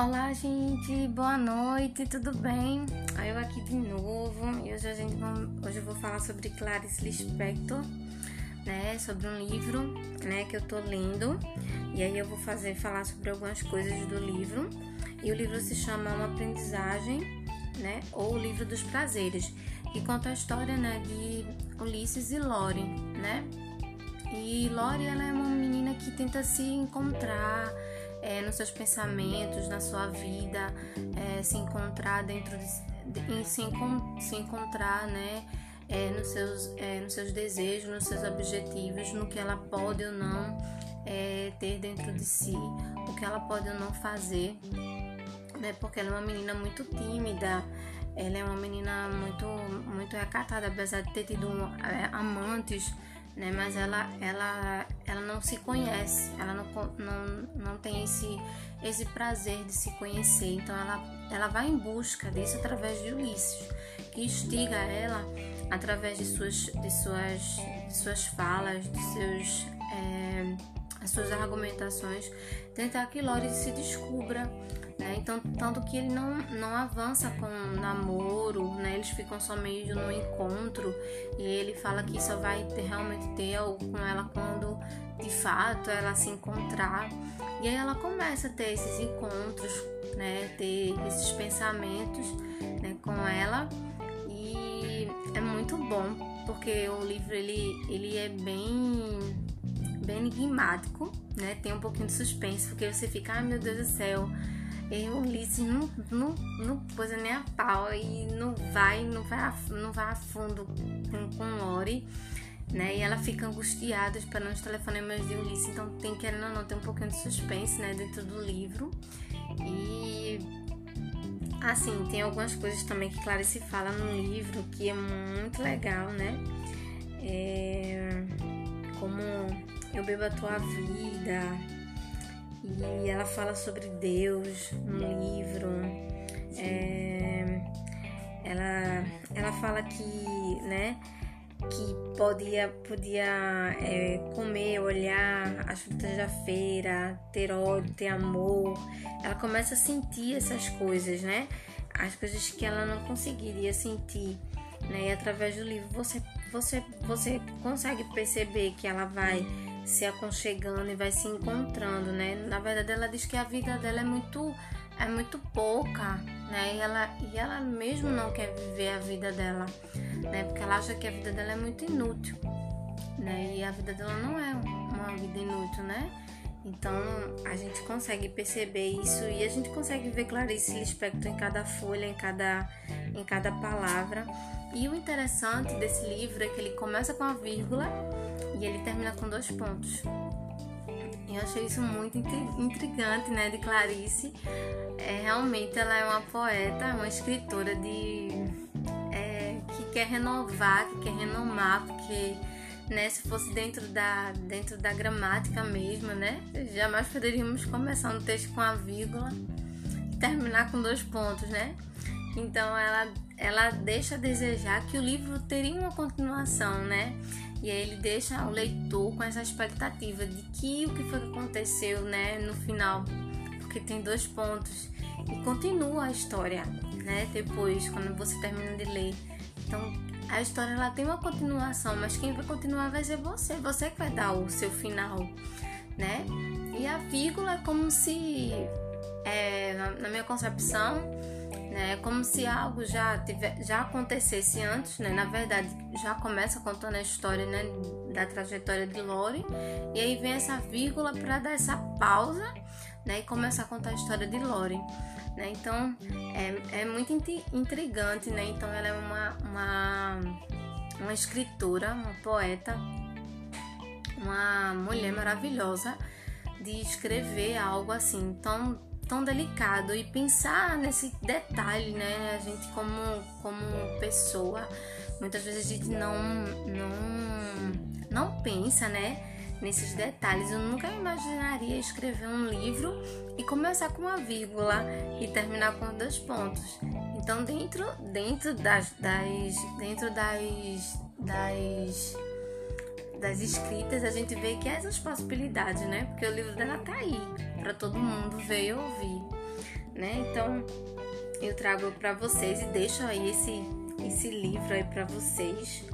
Olá, gente, boa noite, tudo bem? Eu aqui de novo e hoje, a gente hoje eu vou falar sobre Clarice Lispector, né? Sobre um livro, né, que eu tô lendo e aí eu vou fazer falar sobre algumas coisas do livro. E o livro se chama Uma Aprendizagem, né? Ou o Livro dos Prazeres, que conta a história, né, de Ulisses e Lore, né? E Lore, ela é uma menina que tenta se encontrar nos seus pensamentos, na sua vida, é, se encontrar dentro de, de se, se, encontrar, né, é, nos, seus, é, nos seus desejos, nos seus objetivos, no que ela pode ou não é, ter dentro de si, o que ela pode ou não fazer, né, porque ela é uma menina muito tímida, ela é uma menina muito muito recatada, apesar de ter tido é, amantes né? Mas ela, ela, ela não se conhece, ela não, não, não tem esse, esse prazer de se conhecer. Então ela, ela vai em busca disso através de Ulisses, que instiga ela através de suas, de suas, de suas falas, de seus, é, as suas argumentações, tentar que Lore se descubra né? Então, tanto que ele não, não avança com namoro, né? Eles ficam só meio no encontro e ele fala que só vai ter, realmente ter algo com ela quando de fato ela se encontrar. E aí ela começa a ter esses encontros, né? Ter esses pensamentos né? com ela e é muito bom porque o livro ele, ele é bem bem enigmático, né? Tem um pouquinho de suspense, porque você fica, ai meu Deus do céu, e o Ulisses não, não, não pôs nem a pau e não vai, não vai, a, não vai a fundo com, com Lori, né? E ela fica angustiada esperando os telefonemas de Ulisses, então tem querendo ou não ter um pouquinho de suspense, né, dentro do livro. E assim, tem algumas coisas também que Clarice fala no livro que é muito legal, né? É, como eu bebo a tua vida, e ela fala sobre Deus no livro. É, ela, ela fala que, né, que podia, podia é, comer, olhar as frutas da feira, ter ódio, ter amor. Ela começa a sentir essas coisas, né? As coisas que ela não conseguiria sentir, né? E através do livro você, você, você consegue perceber que ela vai se aconchegando e vai se encontrando, né? Na verdade, ela diz que a vida dela é muito é muito pouca, né? E ela, e ela mesmo não quer viver a vida dela, né? Porque ela acha que a vida dela é muito inútil, né? E a vida dela não é uma vida inútil, né? Então a gente consegue perceber isso e a gente consegue ver Clarice Lispector em cada folha, em cada, em cada palavra. E o interessante desse livro é que ele começa com a vírgula e ele termina com dois pontos. Eu achei isso muito intrigante, né, de Clarice. É, realmente ela é uma poeta, uma escritora de é, que quer renovar, que quer renomar, porque né, se fosse dentro da dentro da gramática mesmo, né, jamais poderíamos começar um texto com a vírgula e terminar com dois pontos, né? Então ela ela deixa a desejar que o livro teria uma continuação, né? E aí ele deixa o leitor com essa expectativa de que o que foi que aconteceu, né, no final, porque tem dois pontos e continua a história, né, depois quando você termina de ler. Então, a história ela tem uma continuação, mas quem vai continuar vai ser você, você que vai dar o seu final, né? E a vírgula é como se, é, na, minha concepção, né? É como se algo já, tiver, já acontecesse antes, né? Na verdade, já começa contando a história né? da trajetória de Lori, e aí vem essa vírgula para dar essa pausa né? e começar a contar a história de Lori. Né? Então, é, é muito intrigante, né? Então, ela é uma, uma, uma escritora, uma poeta, uma mulher maravilhosa de escrever algo assim tão tão delicado e pensar nesse detalhe, né? A gente como como pessoa, muitas vezes a gente não não não pensa, né? Nesses detalhes, eu nunca imaginaria escrever um livro e começar com uma vírgula e terminar com dois pontos. Então, dentro, dentro das, das dentro das, das das escritas, a gente vê que há essas possibilidades, né? Porque o livro dela tá aí para todo mundo ver e ouvir. né? Então, eu trago para vocês e deixo aí esse esse livro aí para vocês,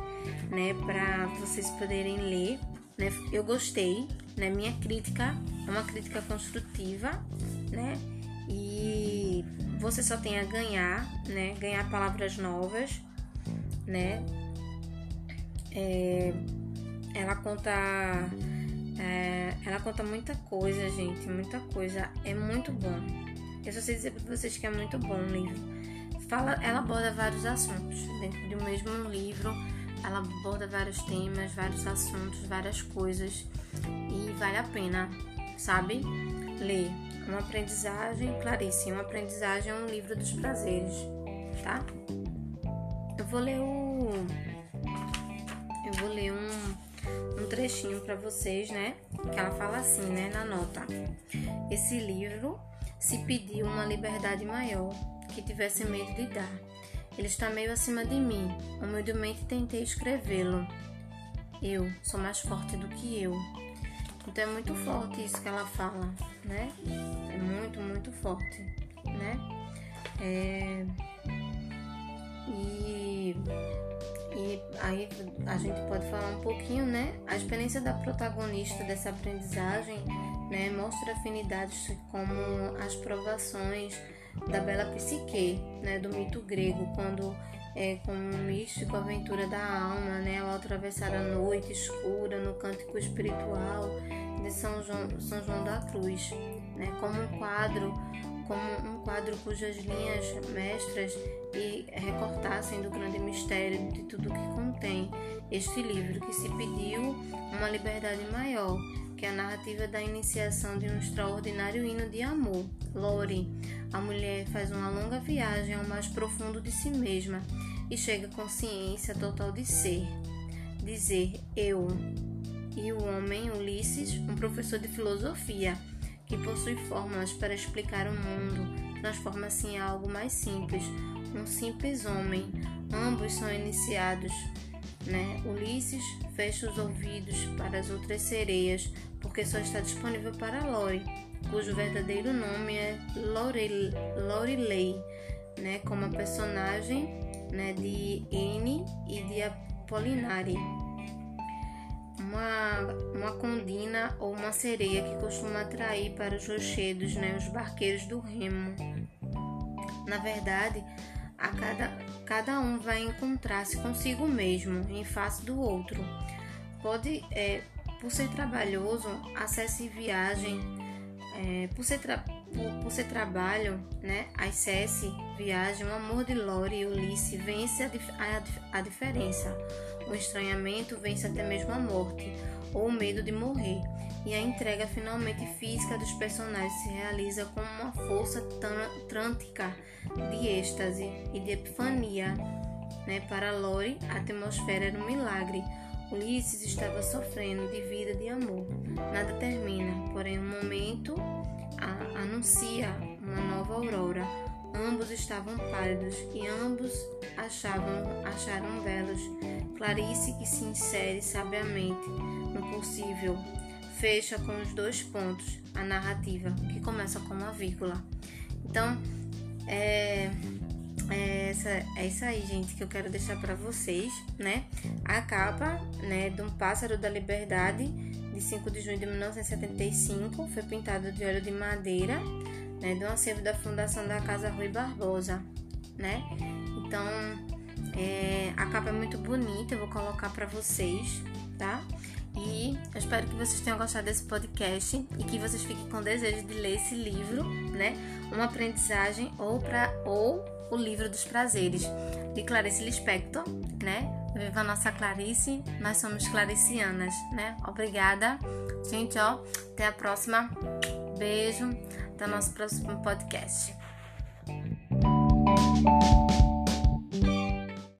né, para vocês poderem ler, né? Eu gostei, né? Minha crítica é uma crítica construtiva, né? E você só tem a ganhar, né? Ganhar palavras novas, né? É, ela conta é, ela conta muita coisa, gente, muita coisa. É muito bom. Eu só sei dizer para vocês que é muito bom o livro. Fala, ela aborda vários assuntos dentro de um mesmo livro. Ela aborda vários temas, vários assuntos, várias coisas e vale a pena, sabe? Ler. Uma aprendizagem, Clarice, uma aprendizagem é um livro dos prazeres, tá? Eu vou ler o. Eu vou ler um, um trechinho para vocês, né? Que ela fala assim, né? Na nota. Esse livro se pediu uma liberdade maior que tivesse medo de dar. Ele está meio acima de mim. Humildemente tentei escrevê-lo. Eu sou mais forte do que eu. Então é muito forte isso que ela fala, né? É muito, muito forte, né? É... E, e aí a gente pode falar um pouquinho, né? A experiência da protagonista dessa aprendizagem, né? Mostra afinidades como as provações da bela psique, né? Do mito grego, quando é, com um místico aventura da alma, né, ao atravessar a noite escura no cântico espiritual de São João, São João da Cruz, né, como um quadro, como um quadro cujas linhas mestras e recortassem do grande mistério de tudo que contém este livro, que se pediu uma liberdade maior, que é a narrativa da iniciação de um extraordinário hino de amor. Lore, a mulher faz uma longa viagem ao mais profundo de si mesma e chega à consciência total de ser, dizer eu. E o homem, Ulisses, um professor de filosofia, que possui fórmulas para explicar o mundo, transforma-se em algo mais simples, um simples homem. Ambos são iniciados. Né? Ulisses fecha os ouvidos para as outras sereias, porque só está disponível para Lore, cujo verdadeiro nome é Lorelei, né? como a personagem né? de N e de Apolinari. Uma, uma condina ou uma sereia que costuma atrair para os rochedos né? os barqueiros do remo. Na verdade, a cada, cada um vai encontrar-se consigo mesmo em face do outro. Pode, é, por ser trabalhoso, acesso e viagem, é, por, ser por, por, ser trabalho, né, acesse, viagem, o amor de Lore e Ulisses vence a, a, a diferença. O estranhamento vence até mesmo a morte, ou o medo de morrer e a entrega finalmente física dos personagens se realiza com uma força trântica de êxtase e de epifania. Né? Para Lori, a atmosfera era um milagre. Ulisses estava sofrendo de vida de amor. Nada termina, porém um momento a, anuncia uma nova aurora. Ambos estavam pálidos e ambos achavam, acharam belos. Clarice que se insere sabiamente no possível fecha com os dois pontos a narrativa, que começa com uma vírgula. Então, é, é, essa, é isso aí, gente, que eu quero deixar para vocês, né? A capa, né, de um Pássaro da Liberdade, de 5 de junho de 1975, foi pintado de óleo de madeira, né, um acervo da Fundação da Casa Rui Barbosa, né? Então, é, a capa é muito bonita, eu vou colocar para vocês, tá? E eu espero que vocês tenham gostado desse podcast e que vocês fiquem com desejo de ler esse livro, né? Uma aprendizagem ou para ou o livro dos prazeres de Clarice Lispector, né? Viva a nossa Clarice, nós somos claricianas, né? Obrigada, gente, ó. Até a próxima. Beijo. Até o nosso próximo podcast.